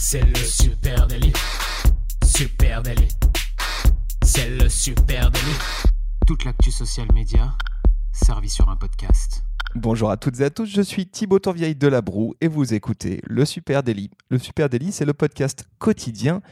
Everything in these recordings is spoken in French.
C'est le super délit. Super délit. C'est le super délit. Toute l'actu social média servie sur un podcast. Bonjour à toutes et à tous, je suis Thibaut Tourvieille de La Broue et vous écoutez Le Super Délit. Le Super Délit, c'est le podcast quotidien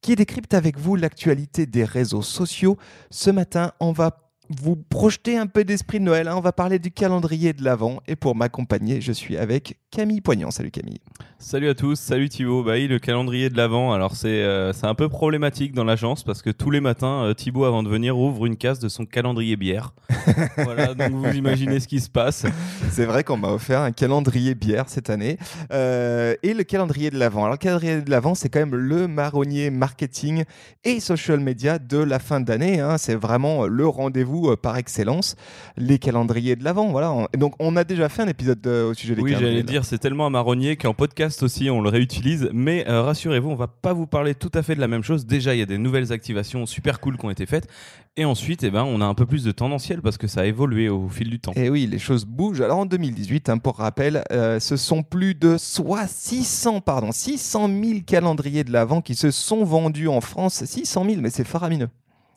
qui décrypte avec vous l'actualité des réseaux sociaux. Ce matin, on va vous projeter un peu d'esprit de Noël. hein. On va parler du calendrier de l'Avent. Et pour m'accompagner, je suis avec Camille Poignant. Salut Camille. Salut à tous, salut Thibaut. Bah oui, le calendrier de l'Avent, alors c'est euh, un peu problématique dans l'agence parce que tous les matins, euh, Thibaut, avant de venir, ouvre une case de son calendrier bière. voilà, donc vous imaginez ce qui se passe. C'est vrai qu'on m'a offert un calendrier bière cette année. Euh, et le calendrier de l'Avent. Alors, le calendrier de l'Avent, c'est quand même le marronnier marketing et social media de la fin d'année. hein. C'est vraiment le rendez-vous euh, par excellence. Les calendriers de l'Avent. Voilà. Donc, on a déjà fait un épisode de- au sujet des Oui, j'allais dire, c'est tellement un marronnier qu'en podcast aussi, on le réutilise. Mais euh, rassurez-vous, on va pas vous parler tout à fait de la même chose. Déjà, il y a des nouvelles activations super cool qui ont été faites. Et ensuite, eh ben, on a un peu plus de tendanciel parce que ça a évolué au fil du temps. Et oui, les choses bougent. Alors en 2018, hein, pour rappel, euh, ce sont plus de soit 600, pardon, 600 000 calendriers de l'Avent qui se sont vendus en France. 600 000, mais c'est faramineux.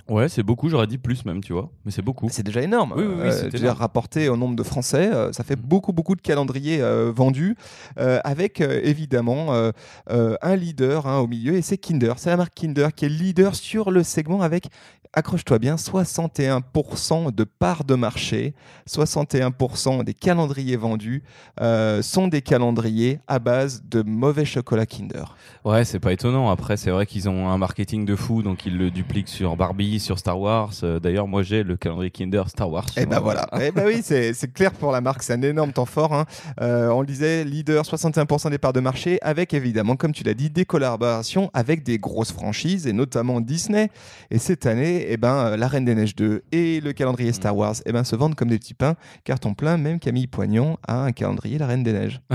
Ouais, c'est beaucoup, j'aurais dit plus même, tu vois. Mais c'est beaucoup. C'est déjà énorme. Oui, oui, oui, Euh, énorme. rapporté au nombre de Français, euh, ça fait beaucoup, beaucoup de calendriers euh, vendus, avec évidemment un leader hein, au milieu, et c'est Kinder. C'est la marque Kinder qui est leader sur le segment avec, accroche-toi bien, 61% de part de marché, 61% des calendriers vendus euh, sont des calendriers à base de mauvais chocolat Kinder. Ouais, c'est pas étonnant. Après, c'est vrai qu'ils ont un marketing de fou, donc ils le dupliquent sur Barbie, sur Star Wars. Euh, D'ailleurs, moi, j'ai le calendrier Kinder Star Wars. Et ben voilà. Eh ben oui, c'est c'est clair pour la marque, c'est un énorme temps fort. hein. Euh, on le disait, leader 61% des parts de marché, avec évidemment, comme tu l'as dit, des collaborations avec des grosses franchises et notamment Disney. Et cette année, eh ben, euh, La Reine des Neiges 2 et le calendrier Star Wars, eh ben, se vendent comme des petits pains, carton plein. Même Camille Poignant a un calendrier La Reine des Neiges.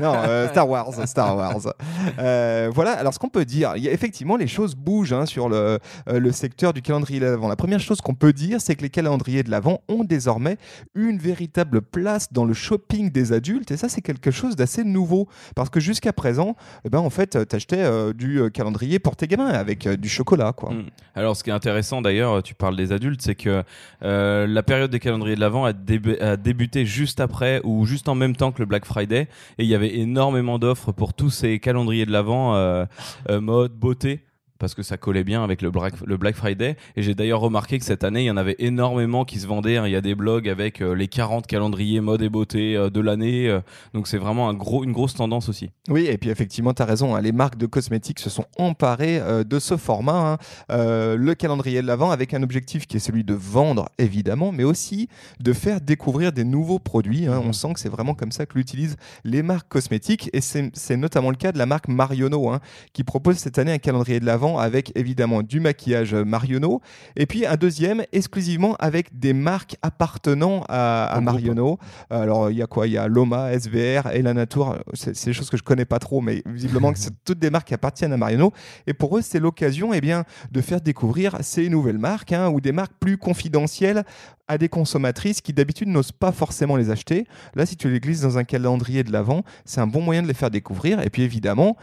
non, euh, Star Wars, Star Wars. Euh, voilà. Alors, ce qu'on peut dire, y a effectivement les choses bougent hein, sur le, euh, le secteur du calendrier de l'Avent. La première chose qu'on peut dire, c'est que les calendriers de l'Avent ont désormais une véritable place dans le shopping des adultes. Et ça, c'est quelque chose d'assez nouveau. Parce que jusqu'à présent, eh ben, en fait, tu achetais du calendrier pour tes gamins avec du chocolat. Quoi. Mm. Alors, ce qui est intéressant d'ailleurs, tu parles des adultes, c'est que euh, la période des calendriers de l'Avent a, débu- a débuté juste après ou juste en même temps que le Black Friday. Et il y avait énormément d'offres pour tous ces calendriers de l'Avent, euh, euh, mode, beauté. Parce que ça collait bien avec le Black, le Black Friday. Et j'ai d'ailleurs remarqué que cette année, il y en avait énormément qui se vendaient. hein. Il y a des blogs avec euh, les 40 calendriers mode et beauté euh, de l'année. euh. donc c'est vraiment un gros, une grosse tendance aussi. Oui, et puis effectivement, tu as raison, hein, les marques de cosmétiques se sont emparées euh, de ce format, hein, euh, le calendrier de l'Avent, avec un objectif qui est celui de vendre, évidemment, mais aussi de faire découvrir des nouveaux produits. hein. On sent que c'est vraiment comme ça que l'utilisent les marques cosmétiques, et c'est notamment le cas de la marque Marionneau, hein, qui propose cette année un calendrier de avec évidemment du maquillage Marionneau, et puis un deuxième exclusivement avec des marques appartenant à, à. Marionneau. Alors, il y a quoi? Il y a Loma, SVR, Elanatur. C'est c'est des choses que je connais pas trop, mais visiblement, c'est toutes des marques qui appartiennent à Marionneau. Et pour eux, c'est l'occasion eh bien, de faire découvrir ces nouvelles marques hein, ou des marques plus confidentielles à des consommatrices qui d'habitude n'osent pas forcément les acheter. Là, si tu les glisses dans un calendrier de l'avant, c'est un bon moyen de les faire découvrir. Et puis évidemment,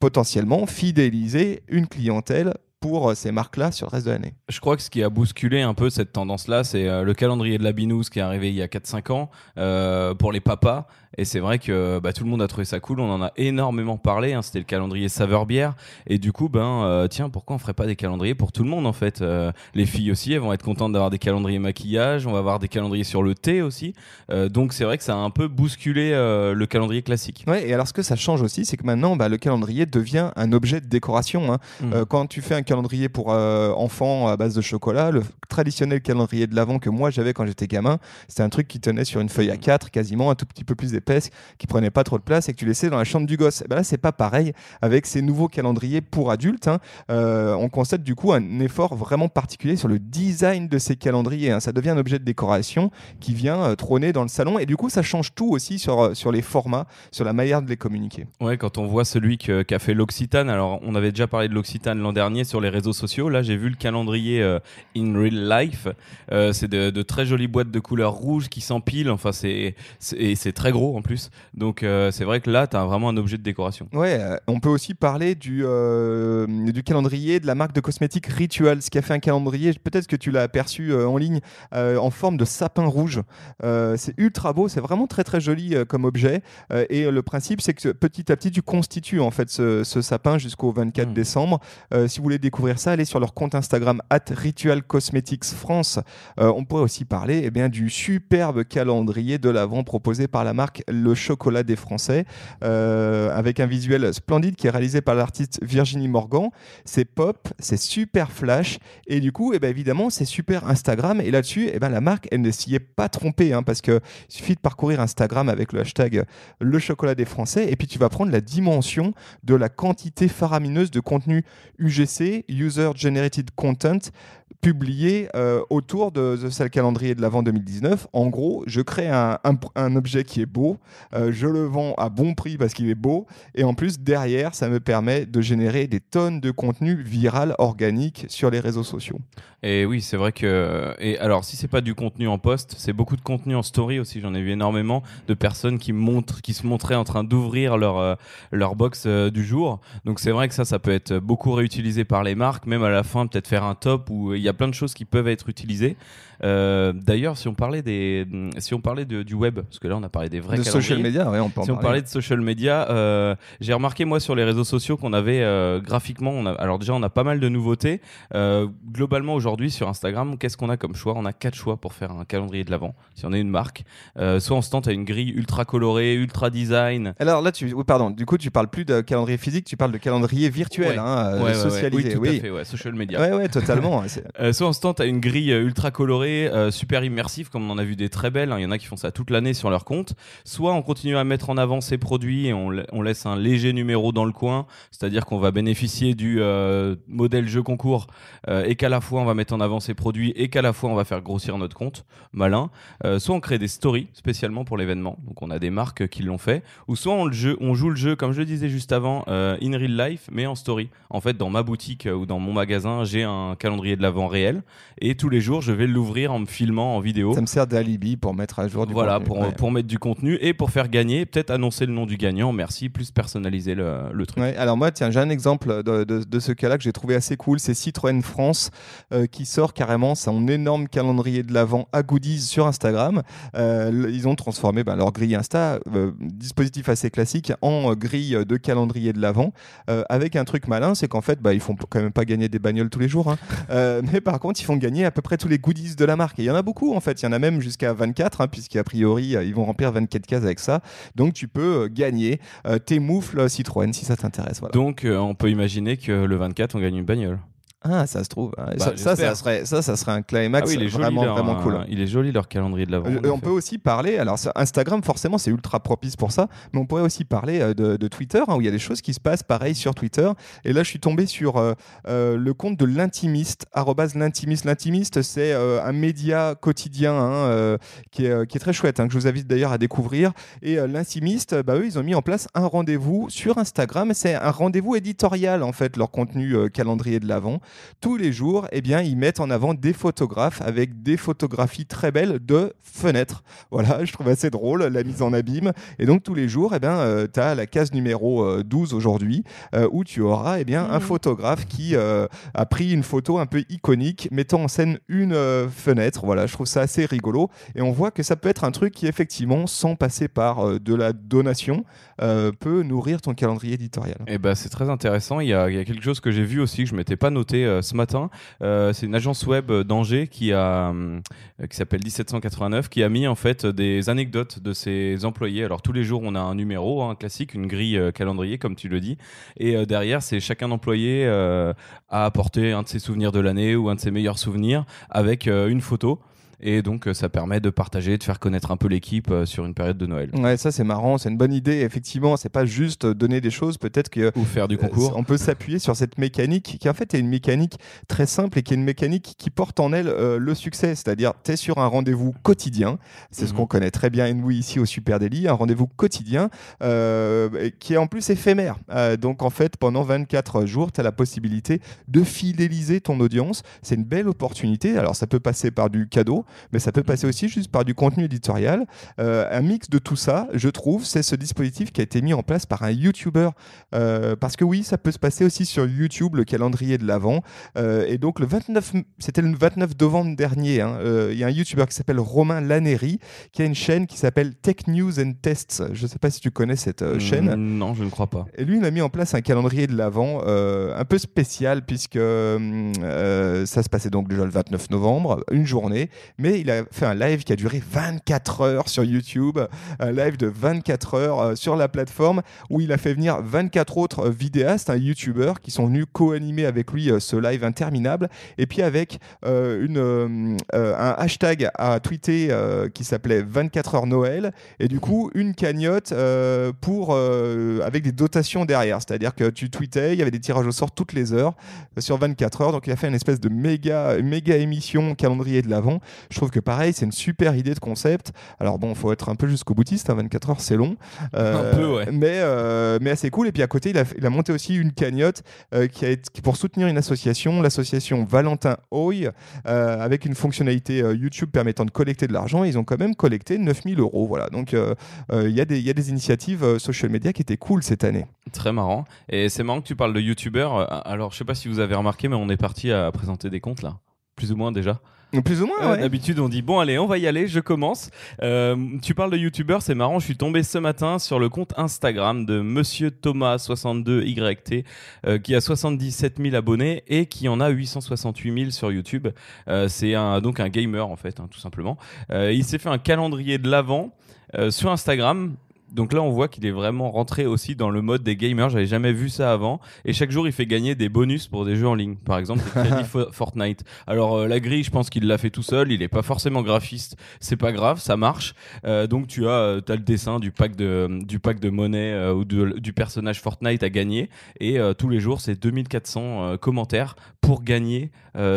potentiellement fidéliser une clientèle pour euh, ces marques-là sur le reste de l'année. Je crois que ce qui a bousculé un peu cette tendance-là, c'est euh, le calendrier de la binouse qui est arrivé il y a 4-5 ans euh, pour les papas. Et c'est vrai que bah, tout le monde a trouvé ça cool. On en a énormément parlé. hein. C'était le calendrier saveur bière. Et du coup, ben euh, tiens, pourquoi on ferait pas des calendriers pour tout le monde en fait Euh, Les filles aussi, elles vont être contentes d'avoir des calendriers maquillage. On va avoir des calendriers sur le thé aussi. Euh, donc c'est vrai que ça a un peu bousculé le calendrier classique. Ouais, et alors ce que ça change aussi, c'est que maintenant, bah, le calendrier devient un objet de décoration. hein. Euh, quand tu fais un calendrier pour enfants à base de chocolat, le traditionnel calendrier de l'avant que moi j'avais quand j'étais gamin, c'était un truc qui tenait sur une feuille Mhm. A4 quasiment, un tout petit peu plus qui prenait pas trop de place et que tu laissais dans la chambre du gosse. Et ben là, c'est pas pareil avec ces nouveaux calendriers pour adultes. hein. Euh, on constate du coup un effort vraiment particulier sur le design de ces calendriers. hein. Ça devient un objet de décoration qui vient euh, trôner dans le salon et du coup, ça change tout aussi sur, euh, sur les formats, sur la manière de les communiquer. Ouais, quand on voit celui qu'a fait l'Occitane, alors on avait déjà parlé de l'Occitane l'an dernier sur les réseaux sociaux. Là, j'ai vu le calendrier in real life. C'est de, de très jolies boîtes de couleur rouge qui s'empilent. Enfin, c'est très gros. Gros en plus. Donc c'est vrai que là, tu as vraiment un objet de décoration. Ouais, on peut aussi parler du, du calendrier de la marque de cosmétiques Ritual, ce qui a fait un calendrier, peut-être que tu l'as aperçu en ligne, en forme de sapin rouge. c'est ultra beau, c'est vraiment très très joli comme objet. et le principe, c'est que petit à petit, tu constitues en fait ce, sapin jusqu'au 24 hmm. décembre. si vous voulez découvrir ça, allez sur leur compte Instagram at Ritual Cosmetics France. on pourrait aussi parler eh bien, du superbe calendrier de l'avant proposé par la marque Le Chocolat des Français, euh, avec un visuel splendide qui est réalisé par l'artiste Virginie Morgan. C'est pop, c'est super flash, et du coup, eh ben, évidemment, c'est super Instagram. Et là-dessus, eh ben, la marque, elle ne s'y est pas trompée, hein, parce qu'il suffit de parcourir Instagram avec le hashtag Le Chocolat des Français, et puis tu vas prendre la dimension de la quantité faramineuse de contenu UGC, User Generated Content, publié euh, autour de, ce calendrier de l'avant 2019. En gros, je crée un, objet qui est beau, euh, je le vends à bon prix parce qu'il est beau, et en plus, derrière, ça me permet de générer des tonnes de contenu viral, organique sur les réseaux sociaux. Et oui, c'est vrai que. Et alors, si c'est pas du contenu en post, c'est beaucoup de contenu en story aussi. J'en ai vu énormément de personnes qui montrent, qui se montraient en train d'ouvrir leur euh, leur box du jour. Donc c'est vrai que ça, ça peut être beaucoup réutilisé par les marques, même à la fin, peut-être faire un top où il y a plein de choses qui peuvent être utilisées. Euh, d'ailleurs, si on parlait des, si on parlait du web, parce que là on a parlé des vrais de social media, on peut si on parlait de social media, euh, j'ai remarqué moi sur les réseaux sociaux qu'on avait euh, graphiquement, on a, alors déjà on a pas mal de nouveautés. globalement aujourd'hui sur Instagram, qu'est-ce qu'on a comme choix? On a quatre choix pour faire un calendrier de l'avant. Si on est une marque, soit on se tente à une grille ultra colorée, ultra design. Alors là, tu, oui, pardon, du coup tu parles plus de calendrier physique, tu parles de calendrier virtuel, hein, socialisé. Oui, tout à fait, social media. Ouais, ouais, totalement. Soit on se tente à une grille ultra colorée euh, super immersif, comme on en a vu des très belles. Hein. Il y en a qui font ça toute l'année sur leur compte. Soit on continue à mettre en avant ces produits et on, laisse un léger numéro dans le coin, c'est-à-dire qu'on va bénéficier du euh, modèle jeu concours euh, et qu'à la fois on va mettre en avant ces produits et qu'à la fois on va faire grossir notre compte. Malin. soit on crée des stories spécialement pour l'événement. Donc on a des marques qui l'ont fait. Ou soit on, on joue le jeu, comme je le disais juste avant, in real life, mais en story. En fait, dans ma boutique ou dans mon magasin, j'ai un calendrier de l'avant réel et tous les jours je vais l'ouvrir en me filmant en vidéo. Ça me sert d'alibi pour mettre à jour du voilà, contenu. Voilà, pour, pour mettre du contenu et pour faire gagner, peut-être annoncer le nom du gagnant, merci, plus personnaliser le, le truc. alors moi, tiens, j'ai un exemple de, de, ce cas-là que j'ai trouvé assez cool. C'est Citroën France euh, qui sort carrément son énorme calendrier de l'avant à goodies sur Instagram. Euh, ils ont transformé ben, leur grille Insta, euh, dispositif assez classique, en grille de calendrier de l'avant, avec un truc malin, c'est qu'en fait, bah, ils font quand même pas gagner des bagnoles tous les jours, hein. mais par contre, ils font gagner à peu près tous les goodies de la marque. Il y en a beaucoup en fait, il y en a même jusqu'à 24, hein, puisqu'a priori euh, ils vont remplir 24 cases avec ça. Donc tu peux euh, gagner euh, tes moufles Citroën si ça t'intéresse. Donc on peut imaginer que le 24 on gagne une bagnole. Ah, ça se trouve. Bah, ça, ça, serait, ça, ça serait un climax ah vraiment, vraiment cool. Euh, il est joli leur calendrier de l'avant. Euh, on peut aussi parler, alors Instagram forcément c'est ultra propice pour ça, mais on pourrait aussi parler euh, de, Twitter, hein, où il y a des choses qui se passent pareil sur Twitter. Et là je suis tombé sur le compte de l'intimiste, l'intimiste. L'intimiste c'est un média quotidien hein, qui, est, qui, est, très chouette, hein, que je vous invite d'ailleurs à découvrir. Et l'intimiste, bah, eux ils ont mis en place un rendez-vous sur Instagram. C'est un rendez-vous éditorial en fait, leur contenu calendrier de l'avant tous les jours, eh bien, ils mettent en avant des photographes avec des photographies très belles de fenêtres. Voilà, je trouve assez drôle la mise en abîme. Et donc, tous les jours, eh bien, euh, tu as la case numéro 12 euh, aujourd'hui euh, où tu auras eh bien, un mmh. photographe qui a pris une photo un peu iconique mettant en scène une fenêtre. Voilà, je trouve ça assez rigolo. Et on voit que ça peut être un truc qui, effectivement, sans passer par de la donation, peut nourrir ton calendrier éditorial. Et eh ben, c'est très intéressant. Il y, a, il y a quelque chose que j'ai vu aussi que je m'étais pas noté euh, ce matin. Euh, c'est une agence web d'Angers qui a euh, qui s'appelle 1789 qui a mis en fait des anecdotes de ses employés. Alors tous les jours on a un numéro, un classique, une grille calendrier comme tu le dis, et derrière c'est chacun employé a apporté un de ses souvenirs de l'année ou un de ses meilleurs souvenirs avec une photo. Et donc, euh, ça permet de partager, de faire connaître un peu l'équipe euh, sur une période de Noël. Ouais, ça c'est marrant, c'est une bonne idée. Effectivement, c'est pas juste donner des choses, peut-être que. Ou faire du concours. on peut s'appuyer sur cette mécanique qui en fait est une mécanique très simple et qui est une mécanique qui porte en elle euh, le succès. C'est-à-dire, tu es sur un rendez-vous quotidien. C'est ce mhm. qu'on connaît très bien, nous, ici au Super Daily, un rendez-vous quotidien qui est en plus éphémère. donc, en fait, pendant 24 jours, tu as la possibilité de fidéliser ton audience. C'est une belle opportunité. Alors, ça peut passer par du cadeau. Mais ça peut passer aussi juste par du contenu éditorial. Euh, un mix de tout ça, je trouve, c'est ce dispositif qui a été mis en place par un YouTuber. Euh, parce que oui, ça peut se passer aussi sur YouTube, le calendrier de l'Avent. et donc, le 29, c'était le 29 novembre dernier, hein, il y a un YouTuber qui s'appelle Romain Laneri, qui a une chaîne qui s'appelle Tech News and Tests. Je ne sais pas si tu connais cette chaîne. Non, je ne crois pas. Et lui, il a mis en place un calendrier de l'Avent un peu spécial, puisque ça se passait donc déjà le 29 novembre, une journée, mais il a fait un live qui a duré 24 heures sur YouTube, un live de 24 heures euh, sur la plateforme où il a fait venir 24 autres vidéastes, un YouTuber qui sont venus co-animer avec lui euh, ce live interminable, et puis avec euh, un hashtag à tweeter qui s'appelait 24 heures Noël, et du coup une cagnotte pour, avec des dotations derrière, c'est-à-dire que tu tweetais, il y avait des tirages au sort toutes les heures sur 24 heures, donc il a fait une espèce de méga, méga émission calendrier de l'avant. Je trouve que pareil, c'est une super idée de concept. Alors bon, il faut être un peu jusqu'au boutiste, 24 hein, heures c'est long. Euh, un peu, ouais. Mais, euh, mais assez cool. Et puis à côté, il a, il a monté aussi une cagnotte euh, qui a été, pour soutenir une association, l'association Valentin Hoy, avec une fonctionnalité YouTube permettant de collecter de l'argent. Ils ont quand même collecté 9000 euros. Voilà. Donc il y, a des, y a des initiatives social media qui étaient cool cette année. Très marrant. Et c'est marrant que tu parles de YouTubeurs. Alors je sais pas si vous avez remarqué, mais on est parti à présenter des comptes là. Plus ou moins déjà. Plus ou moins, euh, D'habitude, on dit bon, allez, on va y aller, je commence. Euh, tu parles de youtubeur, c'est marrant. Je suis tombé ce matin sur le compte Instagram de Monsieur Thomas62YT, euh, qui a 77 000 abonnés et qui en a 868 000 sur YouTube. c'est un, donc un gamer, en fait, hein, tout simplement. il s'est fait un calendrier de l'avant sur Instagram donc là, on voit qu'il est vraiment rentré aussi dans le mode des gamers. J'avais jamais vu ça avant. Et chaque jour, il fait gagner des bonus pour des jeux en ligne. Par exemple, Fortnite. Alors euh, la grille, je pense qu'il l'a fait tout seul. Il est pas forcément graphiste. C'est pas grave, ça marche. Euh, donc tu as, euh, as le dessin du pack de du pack de monnaie ou du personnage Fortnite à gagner. Et tous les jours, c'est 2400 commentaires pour gagner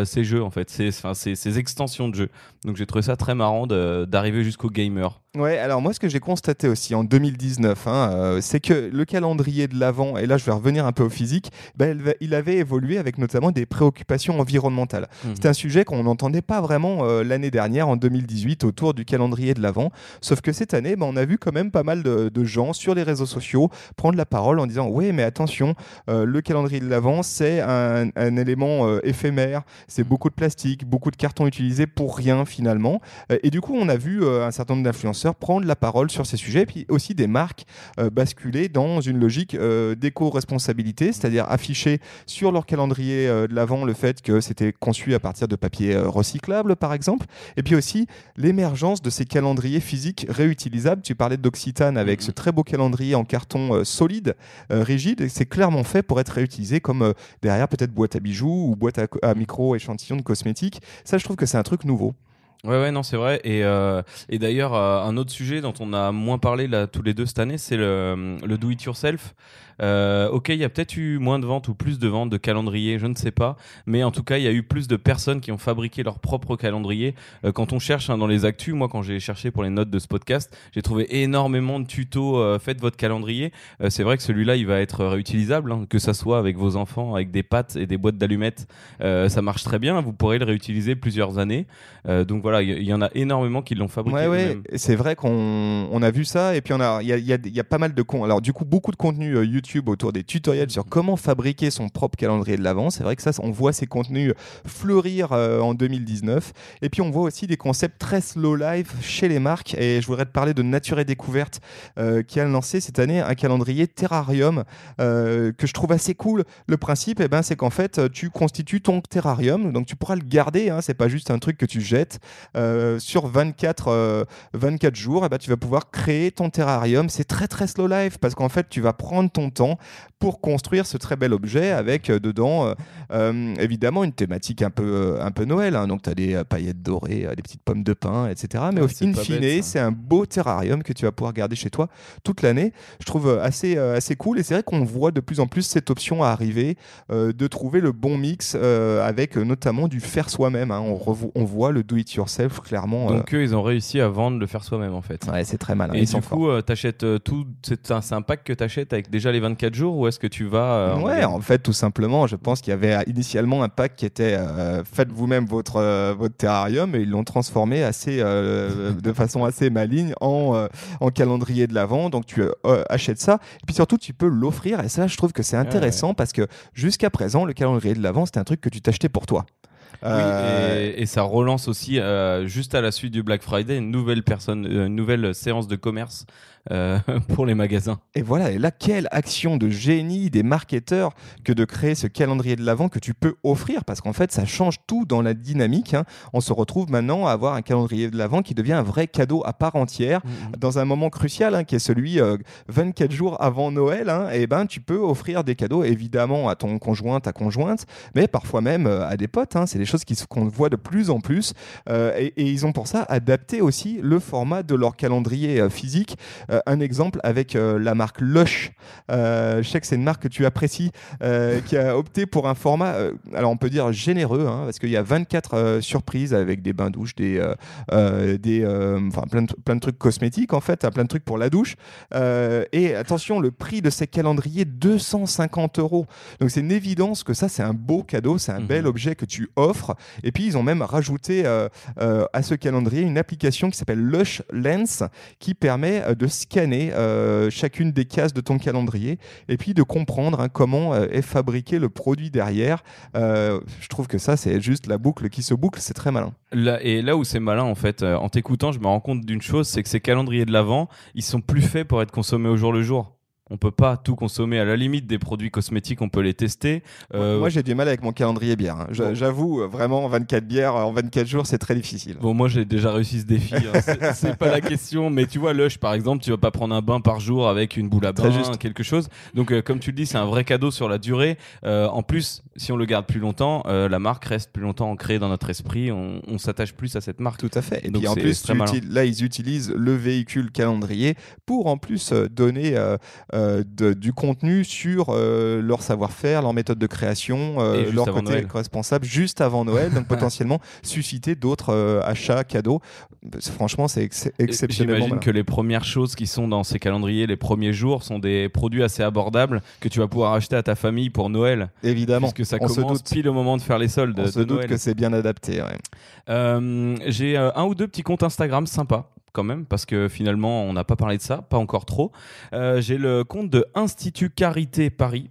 ces jeux en fait. C'est ces extensions de jeux. Donc j'ai trouvé ça très marrant d'arriver jusqu'au gamer. Ouais, alors moi ce que j'ai constaté aussi en 2019, hein, euh, c'est que le calendrier de l'avant, et là je vais revenir un peu au physique, ben, il avait évolué avec notamment des préoccupations environnementales. Mmh. C'était un sujet qu'on n'entendait pas vraiment euh, l'année dernière, en 2018, autour du calendrier de l'avant. Sauf que cette année, ben, on a vu quand même pas mal de, gens sur les réseaux sociaux prendre la parole en disant oui mais attention, euh, le calendrier de l'avant c'est un, un, élément éphémère, c'est beaucoup de plastique, beaucoup de carton utilisé pour rien finalement. et du coup on a vu un certain nombre d'influenceurs prendre la parole sur ces sujets, puis aussi des marques euh, basculer dans une logique euh, d'éco-responsabilité, c'est-à-dire afficher sur leur calendrier euh, de l'avant le fait que c'était conçu à partir de papier recyclable, par exemple, et puis aussi l'émergence de ces calendriers physiques réutilisables. Tu parlais d'Occitane avec ce très beau calendrier en carton solide, rigide, et c'est clairement fait pour être réutilisé comme derrière peut-être boîte à bijoux ou boîte à, à micro échantillon de cosmétiques. Ça, je trouve que c'est un truc nouveau. Ouais, ouais, non, c'est vrai. Et, euh, et d'ailleurs, euh, un autre sujet dont on a moins parlé là tous les deux cette année, c'est le, le do it yourself. Euh, ok, il y a peut-être eu moins de ventes ou plus de ventes de calendriers, je ne sais pas, mais en tout cas, il y a eu plus de personnes qui ont fabriqué leur propre calendrier. Euh, quand on cherche hein, dans les actus, moi, quand j'ai cherché pour les notes de ce podcast, j'ai trouvé énormément de tutos. Euh, faites votre calendrier. Euh, c'est vrai que celui-là, il va être réutilisable, hein, que ça soit avec vos enfants, avec des pâtes et des boîtes d'allumettes, ça marche très bien. Vous pourrez le réutiliser plusieurs années. donc voilà, il y, en a énormément qui l'ont fabriqué. Ouais, ouais. C'est vrai qu'on on a vu ça et puis on a, il y a, y, a, y a, pas mal de con. Alors du coup, beaucoup de contenu YouTube autour des tutoriels sur comment fabriquer son propre calendrier de l'avant. C'est vrai que ça, on voit ces contenus fleurir euh, en 2019. Et puis on voit aussi des concepts très slow life chez les marques. Et je voudrais te parler de Nature et Découverte euh, qui a lancé cette année un calendrier terrarium euh, que je trouve assez cool. Le principe, eh ben, c'est qu'en fait, tu constitues ton terrarium, donc tu pourras le garder. Hein, c'est pas juste un truc que tu jettes sur 24, 24 jours. Eh ben, tu vas pouvoir créer ton terrarium. C'est très très slow life parce qu'en fait, tu vas prendre ton temps pour construire ce très bel objet avec euh, dedans euh, euh, évidemment une thématique un peu, un peu Noël. Hein. donc tu as des paillettes dorées, des petites pommes de pin, etc. Mais au in fine, c'est un beau terrarium que tu vas pouvoir garder chez toi toute l'année. Je trouve assez, assez cool et c'est vrai qu'on voit de plus en plus cette option à arriver de trouver le bon mix avec notamment du faire soi-même. Hein. On, on, voit le do it yourself yourself, clairement. Donc eux, ils ont réussi à vendre le faire soi-même en fait. Ouais, c'est très malin. Et Ils du coup, euh, t'achètes euh, tout. C'est un, pack que t'achètes avec déjà les 24 jours ou est-ce que tu vas. euh, Ouais, en fait, tout simplement, je pense qu'il y avait euh, initialement un pack qui était euh, faites vous-même votre euh, votre terrarium et ils l'ont transformé assez euh, de façon assez maligne en euh, en calendrier de l'avant. Donc tu euh, achètes ça et puis surtout tu peux l'offrir et ça, je trouve que c'est intéressant parce que jusqu'à présent, le calendrier de l'avant c'était un truc que tu t'achetais pour toi. Oui, Euh, et, et ça relance aussi, euh, juste à la suite du Black Friday, une nouvelle, personne, euh, une nouvelle séance de commerce euh, pour les magasins. Et voilà, et là, quelle action de génie des marketeurs que de créer ce calendrier de l'Avent que tu peux offrir, parce qu'en fait, ça change tout dans la dynamique. hein. On se retrouve maintenant à avoir un calendrier de l'Avent qui devient un vrai cadeau à part entière, dans un moment crucial, hein, qui est celui euh, 24 jours avant Noël. hein, et ben, tu peux offrir des cadeaux, évidemment, à ton conjoint, ta conjointe, mais parfois même à des potes. hein. C'est des choses qu'on voit de plus en plus. Euh, et, et ils ont pour ça adapté aussi le format de leur calendrier euh, physique. Euh, un exemple avec la marque Lush. Je sais que c'est une marque que tu apprécies, qui a opté pour un format, alors on peut dire généreux, hein, parce qu'il y a 24 euh, surprises avec des bains douches, des, des, enfin plein de, plein de trucs cosmétiques en fait, hein, plein de trucs pour la douche. Et attention, le prix de ces calendriers 250 euros. Donc c'est une évidence que ça c'est un beau cadeau, c'est un Mhm. bel objet que tu offres. Et puis ils ont même rajouté euh, euh, à ce calendrier une application qui s'appelle Lush Lens qui permet euh, de scanner chacune des cases de ton calendrier et puis de comprendre hein, comment est fabriqué le produit derrière. Je trouve que ça, c'est juste la boucle qui se boucle, c'est très malin. Et là où c'est malin, en fait, en t'écoutant, je me rends compte d'une chose, c'est que ces calendriers de l'avant, ils sont plus faits pour être consommés au jour le jour. On peut pas tout consommer. À la limite, des produits cosmétiques, on peut les tester. Euh, Moi, j'ai du mal avec mon calendrier bière. hein. J'avoue, euh, vraiment, 24 bières en 24 jours, c'est très difficile. Bon, moi j'ai déjà réussi ce défi. hein. C'est- pas la question, mais tu vois, Lush par exemple, tu vas pas prendre un bain par jour avec une boule à bain, juste. quelque chose. Donc, euh, comme tu le dis, c'est un vrai cadeau sur la durée. Euh, en plus, si on le garde plus longtemps, euh, la marque reste plus longtemps ancrée dans notre esprit. On, on s'attache plus à cette marque. Tout à fait. Et Donc puis en plus, là, ils utilisent le véhicule calendrier pour en plus euh, donner euh, de- du contenu sur euh, leur savoir-faire, leur méthode de création, euh, leur côté Noël. éco-responsable juste avant Noël, donc potentiellement susciter d'autres achats cadeaux. Franchement, c'est ex- exceptionnellement. J'imagine que les premières choses qui sont dans ces calendriers, les premiers jours, sont des produits assez abordables que tu vas pouvoir acheter à ta famille pour Noël. Évidemment, Puisque ça on se commence doute, pile au moment de faire les soldes on de se doute Noël. que c'est bien adapté. ouais. J'ai un ou deux petits comptes Instagram sympas quand même parce que finalement on n'a pas parlé de ça, pas encore trop. Euh, J'ai le compte de Institut Carité Paris.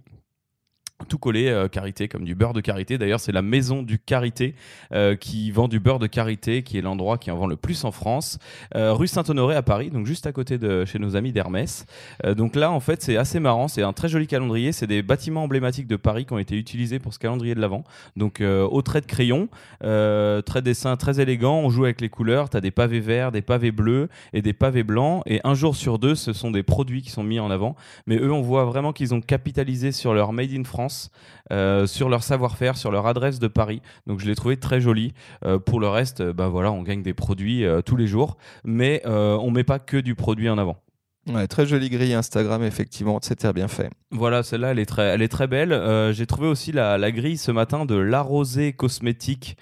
Tout collé, euh, karité, comme du beurre de karité. D'ailleurs, c'est la maison du karité euh, qui vend du beurre de karité, qui est l'endroit qui en vend le plus en France. Euh, rue Saint-Honoré à Paris, donc juste à côté de chez nos amis d'Hermès. Euh, donc là, en fait, c'est assez marrant. C'est un très joli calendrier. C'est des bâtiments emblématiques de Paris qui ont été utilisés pour ce calendrier de l'avant. Donc euh, au trait de crayon, euh, très dessin, très élégant. On joue avec les couleurs. Tu as des pavés verts, des pavés bleus et des pavés blancs. Et un jour sur deux, ce sont des produits qui sont mis en avant. Mais eux, on voit vraiment qu'ils ont capitalisé sur leur Made in France, euh, sur leur savoir-faire, sur leur adresse de Paris. Donc je l'ai trouvé très joli. Euh, pour le reste, bah voilà, on gagne des produits tous les jours. Mais on met pas que du produit en avant. Ouais, très jolie grille Instagram, effectivement, c'était bien fait. Voilà, celle-là, elle est très, elle est très belle. Euh, J'ai trouvé aussi la, la grille ce matin de La Rosée Cosmétique,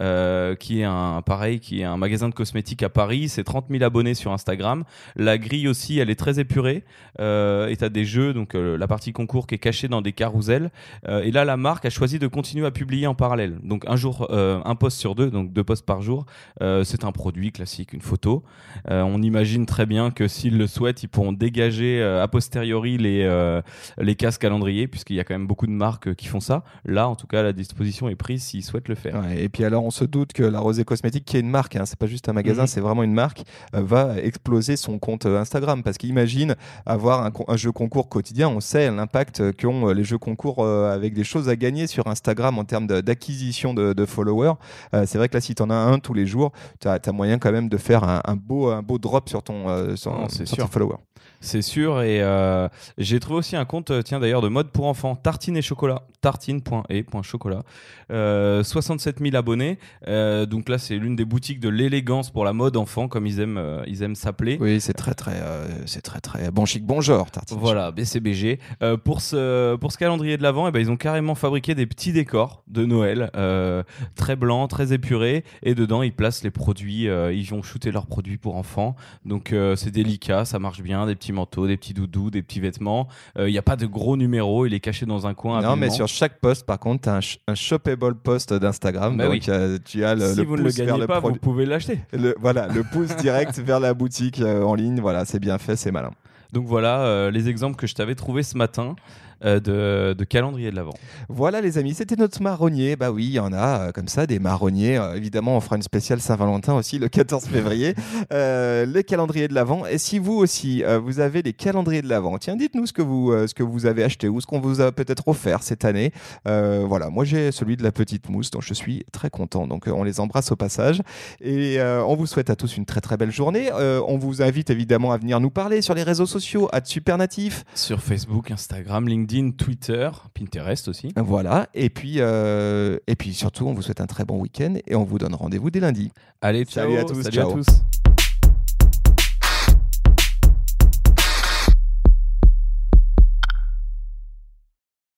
euh, qui est un pareil, qui est un magasin de cosmétiques à Paris. C'est 30 000 abonnés sur Instagram. La grille aussi, elle est très épurée. Euh, et t'as des jeux, donc euh, la partie concours qui est cachée dans des carousels. Euh, et là, la marque a choisi de continuer à publier en parallèle. Donc un jour, un post sur deux, donc deux posts par jour. C'est un produit classique, une photo. On imagine très bien que s'ils le souhaitent, ils pourront dégager a posteriori les les cases calendrier, puisqu'il y a quand même beaucoup de marques qui font ça. Là, en tout cas, la disposition est prise s'ils souhaitent le faire. Et puis alors, on se doute que la Rosée Cosmétique, qui est une marque, hein, c'est pas juste un magasin, Mhm. c'est vraiment une marque, euh, va exploser son compte euh, Instagram. Parce qu'imagine avoir un, jeu concours quotidien, on sait l'impact euh, qu'ont les jeux concours avec des choses à gagner sur Instagram en termes d'acquisition de, de followers. C'est vrai que là, si tu en as un tous les jours, tu as, moyen quand même de faire un, un beau, un beau drop sur, ton, sur, Non, c'est sur sûr. tes followers. C'est sûr. Et euh, j'ai trouvé aussi un compte euh, tiens d'ailleurs, de mode pour enfants, tartine et chocolat, tartine.et.chocolat. 67 000 abonnés. Euh, donc là, c'est l'une des boutiques de l'élégance pour la mode enfant, comme ils aiment, euh, ils aiment s'appeler. Oui, c'est très très, euh, c'est très très bon chic, bon genre, tartine. Voilà, BCBG. Euh, pour ce pour ce calendrier de l'avant, eh ben, ils ont carrément fabriqué des petits décors de Noël, euh, très blancs, très épurés, et dedans ils placent les produits. euh, ils vont shooter leurs produits pour enfants. Donc euh, c'est délicat, ça marche bien, des petits manteaux, des petits doudous, des petits vêtements. Euh, Il n'y a pas de gros numéros, il est caché dans un coin. Non, mais sur chaque post, par contre, tu as un, sh- un shoppable post d'Instagram. Bah donc, oui. euh, tu as le, si le vous ne le pouce vers gagnez le pas, produit. vous pouvez l'acheter. Le, voilà, le pouce direct vers la boutique euh, en ligne. Voilà, c'est bien fait, c'est malin. Donc voilà euh, les exemples que je t'avais trouvés ce matin euh, de, de calendrier de l'avant. Voilà, les amis, c'était notre marronnier. Bah oui, il y en a euh, comme ça, des marronniers. Euh, évidemment, on fera une spéciale Saint-Valentin aussi le 14 février. Euh, les calendriers de l'Avent. Et si vous aussi, euh, vous avez les calendriers de l'Avent, tiens, dites-nous ce que vous, euh, ce que vous avez acheté ou ce qu'on vous a peut-être offert cette année. Euh, voilà, moi j'ai celui de la petite mousse, dont je suis très content. Donc euh, on les embrasse au passage. Et euh, on vous souhaite à tous une très très belle journée. Euh, on vous invite évidemment à venir nous parler sur les réseaux sociaux, à Supernatif. Sur Facebook, Instagram, LinkedIn, Twitter, Pinterest aussi. Voilà, et puis, euh, et puis surtout, on vous souhaite un très bon week-end et on vous donne rendez-vous dès lundi. Allez, ciao, Salut à tous, salut ciao. à tous.